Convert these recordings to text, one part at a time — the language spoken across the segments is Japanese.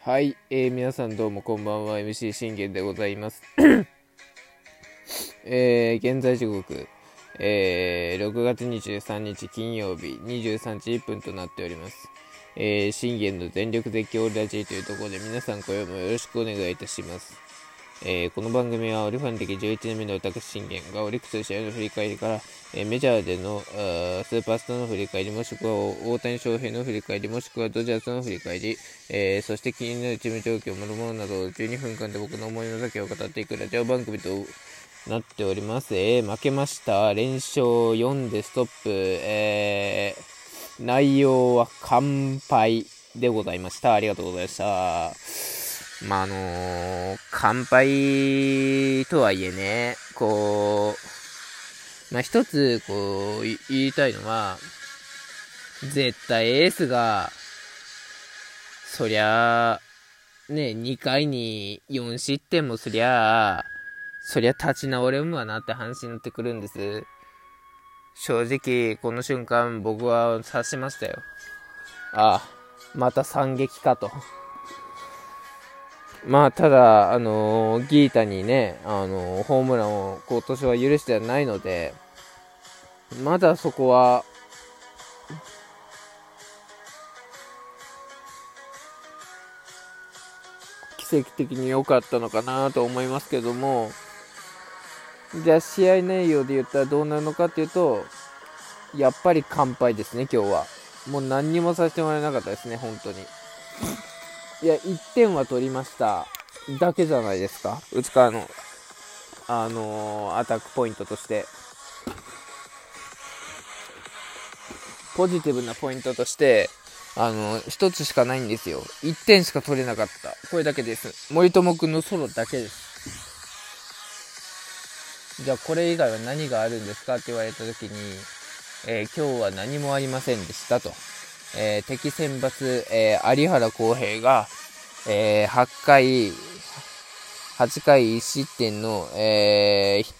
はい、えー、皆さんどうもこんばんは。MC 信玄でございます。えー、現在時刻、えー、6月23日金曜日23時1分となっております。えー、信玄の全力絶叫ラジーというところで皆さん今夜もよろしくお願いいたします。えー、この番組はオリファン歴11年目の私信玄がオリックス試合の振り返りから、えー、メジャーでのスーパースターの振り返りもしくは大谷翔平の振り返りもしくはドジャースの振り返り、えー、そして気になるチーム状況、もろもろなど12分間で僕の思いの丈を語っていくラジオ番組となっております。えー、負けました。連勝4でストップ。えー、内容は完敗でございました。ありがとうございました。まあ、あのー、乾杯とはいえね、こう、まあ、一つ、こう、言いたいのは、絶対エースが、そりゃ、ね、2回に4失点もすりゃ、そりゃ立ち直れんわなって話になってくるんです。正直、この瞬間僕は察しましたよ。ああ、また惨劇かと。まあ、ただ、あのー、ギータにね、あのー、ホームランを今年は許してはないので、まだそこは、奇跡的に良かったのかなと思いますけども、じゃあ試合内容で言ったらどうなるのかっていうと、やっぱり完敗ですね、今日は。もう何にもさせてもらえなかったですね、本当に。いや、1点は取りました。だけじゃないですか。内川の、あのー、アタックポイントとして。ポジティブなポイントとして、あのー、1つしかないんですよ。1点しか取れなかった。これだけです。森友くんのソロだけです。じゃあこれ以外は何があるんですかって言われた時に、えー、今日は何もありませんでしたと。えー、敵選抜、えー、有原康平が、えー、8回、8回1失点の、えー、ちょっ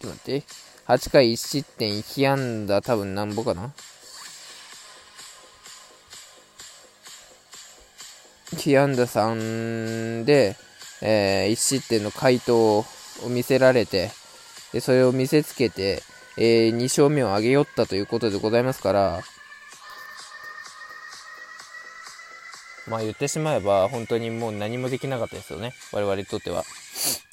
と待って、8回1失点、被安打多分なんぼかな。被安打3で、えー、1失点の回答を見せられて、でそれを見せつけて、えー、2勝目を挙げよったということでございますから、まあ言ってしまえば本当にもう何もできなかったですよね。我々にとっては。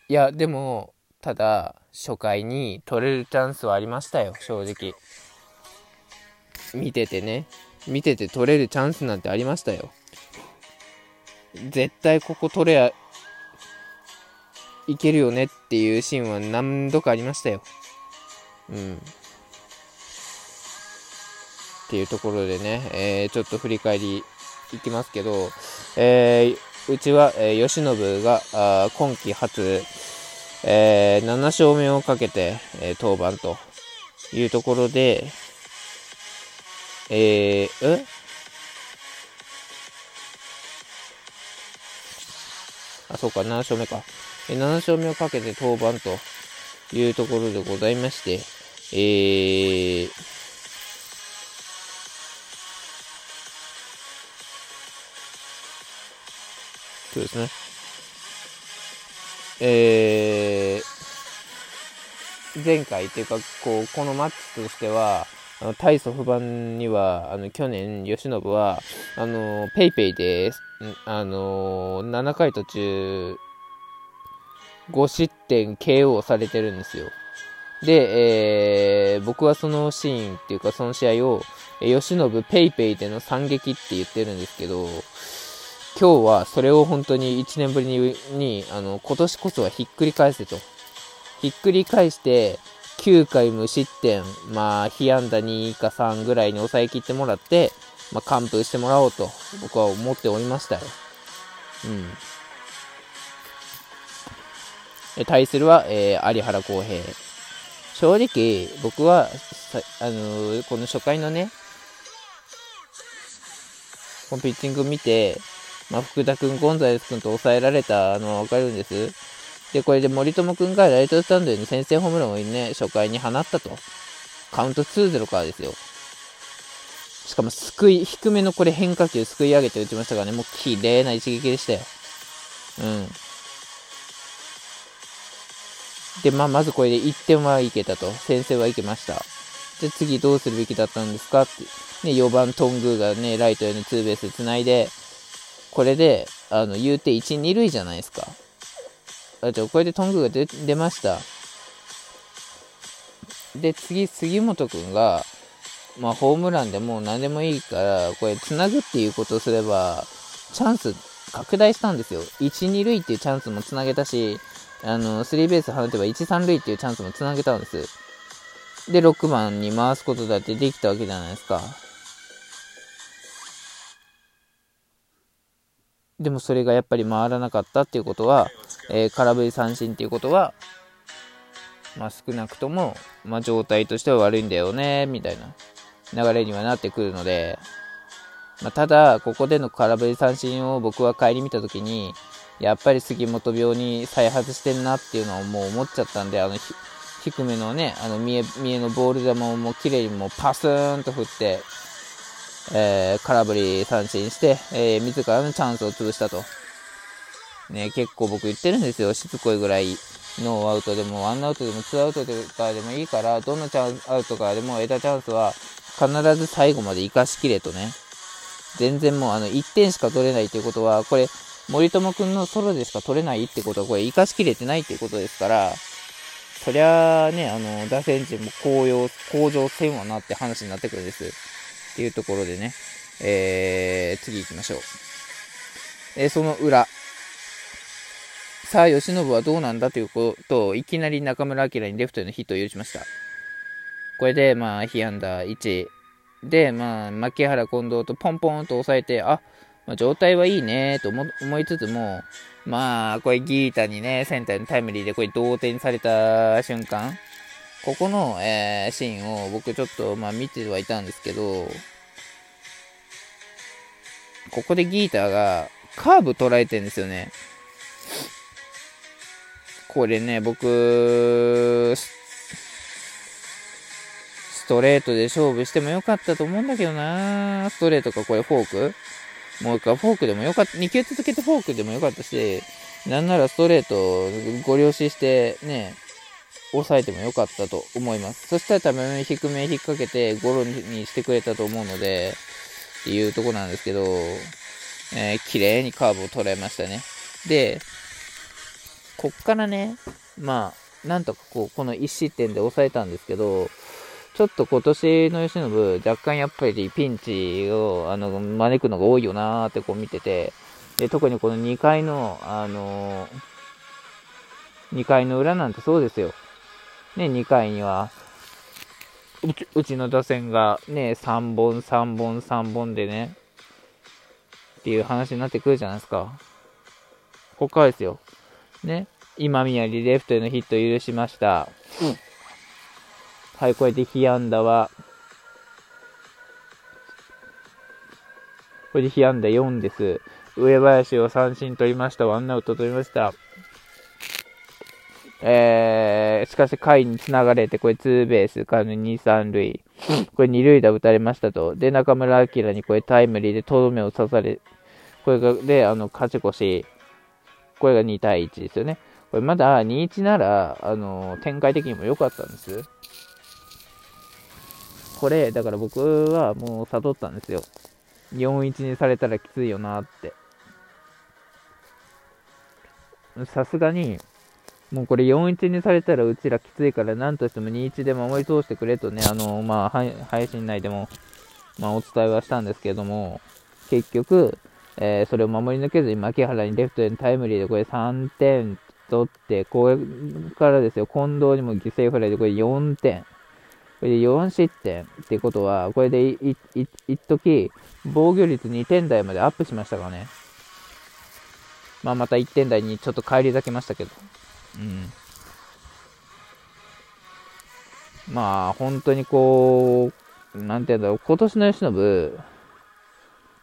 いやでもただ初回に取れるチャンスはありましたよ。正直。見ててね。見てて取れるチャンスなんてありましたよ。絶対ここ取れやいけるよねっていうシーンは何度かありましたよ。うん。っていうところでね、えー、ちょっと振り返りいきますけど、えー、うちは、えー、吉信があ今季初、えー、7勝目をかけて、えー、登板というところで、えー、え？あ、そうか、7勝目か。え7勝目をかけて登板というところでございまして、えー、そうですね。えー、前回っていうか、こう、このマッチとしては、あの対ソフ版には、あの、去年、吉信は、あの、ペイペイで、あの、7回途中、5失点 KO されてるんですよ。で、えー、僕はそのシーンっていうか、その試合を、吉信ペイペイでの惨劇って言ってるんですけど、今日はそれを本当に1年ぶりに、にあの、今年こそはひっくり返せと。ひっくり返して、9回無失点、まあ、被安打2か3ぐらいに抑えきってもらって、まあ、完封してもらおうと、僕は思っておりましたよ。うん。対するは、えー、有原康平。正直、僕は、あのー、この初回のね、このピッチング見て、まあ、福田君、ゴンザレス君と抑えられたのはわかるんです。で、これで森友君がライトスタンドに先制ホームランをね、初回に放ったと。カウント2-0からですよ。しかも、すくい、低めのこれ変化球すくい上げて打ちましたからね、もう綺麗な一撃でしたよ。うん。で、まあ、まずこれで1点はいけたと。先生はいけました。で、次どうするべきだったんですかって。ね、4番トングがね、ライトへのツーベースつないで、これで、あの、言うて1、2塁じゃないですか。あ、じゃこれでトングが出出ました。で、次、杉本くんが、まあ、ホームランでもう何でもいいから、これ、つなぐっていうことをすれば、チャンス拡大したんですよ。1、2塁っていうチャンスもつなげたし、あの、スリーベース放てば1、3塁っていうチャンスもつなげたんです。で、6番に回すことだってできたわけじゃないですか。でもそれがやっぱり回らなかったっていうことは、えー、空振り三振っていうことは、まあ、少なくとも、まあ、状態としては悪いんだよね、みたいな流れにはなってくるので、まあ、ただ、ここでの空振り三振を僕は帰り見たときに、やっぱり杉本病に再発してんなっていうのをもう思っちゃったんで、あの、低めのね、あの、見え、見えのボール球をもう綺麗にもうパスーンと振って、えー、空振り三振して、えー、自らのチャンスを潰したと。ね、結構僕言ってるんですよ。しつこいぐらい。ノーアウトでも、ワンアウトでも、ツーアウトとかでもいいから、どのチャンスアウトからでも得たチャンスは、必ず最後まで生かしきれとね。全然もう、あの、1点しか取れないっていうことは、これ、森友君のソロでしか取れないってことは、これ、生かしきれてないっていうことですから、そりゃあね、あの、打線陣も高揚、向上せんわなって話になってくるんです。っていうところでね、えー、次行きましょう。えー、その裏。さあ、吉信はどうなんだということを、いきなり中村晃にレフトへのヒットを許しました。これで、まあ、被安打1。で、まあ、牧原近藤とポンポンと抑えて、あ、まあ、状態はいいねと思いつつも、まあ、これギータにね、センターにタイムリーでこれ同点された瞬間、ここの、えー、シーンを僕ちょっと、まあ、見てはいたんですけど、ここでギーターがカーブ捉えてんですよね。これね、僕、ストレートで勝負してもよかったと思うんだけどな。ストレートかこれフォーク？もう一回フォークでもよかった、2球続けてフォークでもよかったし、なんならストレートご了承してね、抑えてもよかったと思います。そしたら多分低め引っ掛けてゴロにしてくれたと思うので、っていうとこなんですけど、えー、綺麗にカーブを捉えましたね。で、こっからね、まあ、なんとかこう、この1失点で抑えたんですけど、ちょっと今年の吉信、若干やっぱりピンチを、あの、招くのが多いよなーってこう見てて、で、特にこの2回の、あのー、2回の裏なんてそうですよ。ね、2回には、うちうちの打線がね、3本、3本、3本でね、っていう話になってくるじゃないですか。ここからですよ。ね。今宮にレフトへのヒットを許しました。うん、はい、これで被安打は、これで被安打4です。上林を三振取りました。ワンアウト取りました。えー、しかし回に繋がれて、これツーベースからの2、3塁。これ2塁打打たれましたと。で、中村晃にこれタイムリーでとどめを刺され、これが、で、あの、勝ち越し。これが2対1ですよね。これまだ2-1なら、あの、展開的にも良かったんです。これ、だから僕はもう悟ったんですよ。4-1にされたらきついよなって。さすがに、もうこれ4-1にされたらうちらきついから何としても2-1で守り通してくれとね、あの、まあ、配信内でも、まあ、お伝えはしたんですけども、結局、えー、それを守り抜けずに牧原にレフトへのタイムリーでこれ3点取って、これからですよ、近藤にも犠牲フライでこれ4点。これで4失点ってことは、これでい、い、いっとき、防御率2点台までアップしましたからね。まあまた1点台にちょっと返り咲きましたけど。うん。まあ、本当にこう、なんていうんだろう、今年の由伸、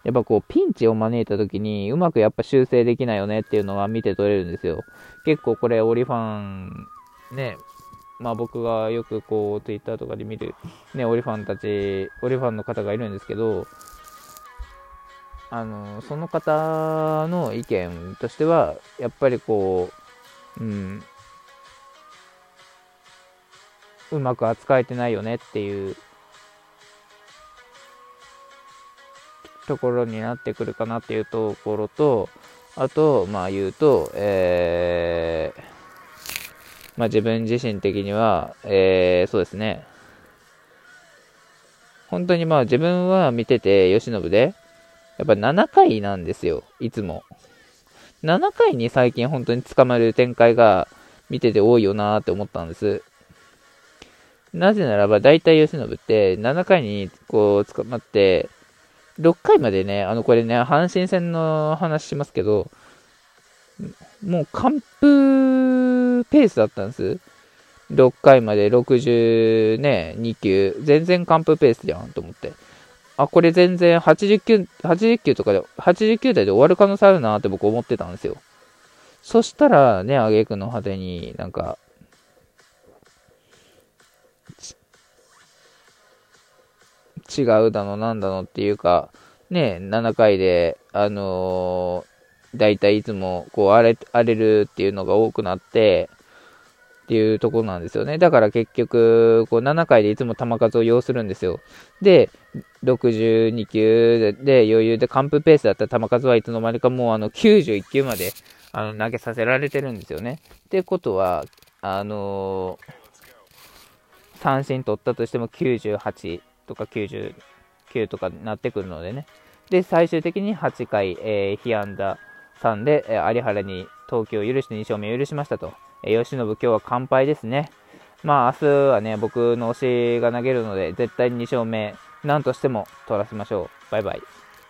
やっぱこう、ピンチを招いた時に、うまくやっぱ修正できないよねっていうのは見て取れるんですよ。結構これ、オリファン、ね、まあ、僕がよくこう Twitter とかで見る、ね、オリファンたち、オリファンの方がいるんですけど、あのその方の意見としては、やっぱりこう、うん、うまく扱えてないよねっていうところになってくるかなっていうところと、あと、まあ言うと、えー、まあ自分自身的には、えー、そうですね。本当にまあ自分は見てて、吉信で、やっぱ7回なん。ですよ、いつも。7回に最近本当に捕まる展開が見てて多いよなーって思ったんです。なぜならば、大体吉信って7回にこう捕まって、6回までね、あの、これね、阪神戦の話しますけど、もう完封ペースだったんです。6回まで62球。全然完封ペースじゃんと思って。あ、これ全然80球、80球とかで、80球台で終わる可能性あるなって僕思ってたんですよ。そしたらね、あげくの果てになんか、違うだのなんだのっていうか、ね、7回で、あのー、大体いつもこう荒れ荒れるっていうのが多くなって、っていうところなんですよね。だから結局、こう7回でいつも球数を要するんですよ。で、62球で余裕で完封ペースだった球数はいつの間にかもうあの91球まであの投げさせられてるんですよね。ってことは、あのー、三振取ったとしても98とか99とかになってくるのでね。で、最終的に8回、えー、被安打3で、えー、有原に投球を許して2勝目を許しましたと。えー、吉信今日は完敗ですね。まあ明日はね、僕の推しが投げるので、絶対に2勝目、なんとしても取らせましょう。バイバイ。